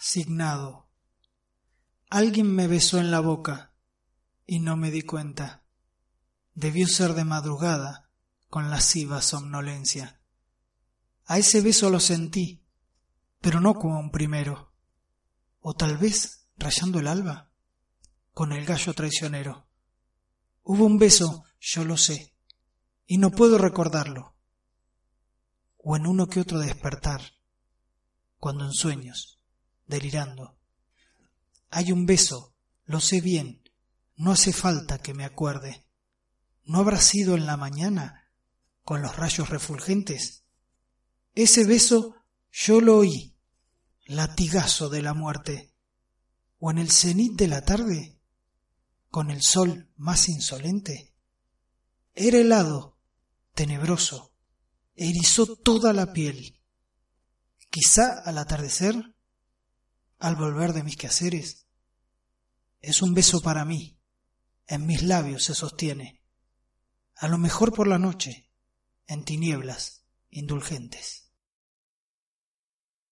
Signado. Alguien me besó en la boca y no me di cuenta. Debió ser de madrugada con lasciva somnolencia. A ese beso lo sentí, pero no como un primero. O tal vez, rayando el alba, con el gallo traicionero. Hubo un beso, yo lo sé, y no puedo recordarlo. O en uno que otro despertar, cuando en sueños delirando. Hay un beso, lo sé bien, no hace falta que me acuerde. ¿No habrá sido en la mañana, con los rayos refulgentes? Ese beso yo lo oí, latigazo de la muerte, o en el cenit de la tarde, con el sol más insolente. Era helado, tenebroso, erizó toda la piel. Quizá al atardecer al volver de mis quehaceres. Es un beso para mí, en mis labios se sostiene, a lo mejor por la noche, en tinieblas indulgentes.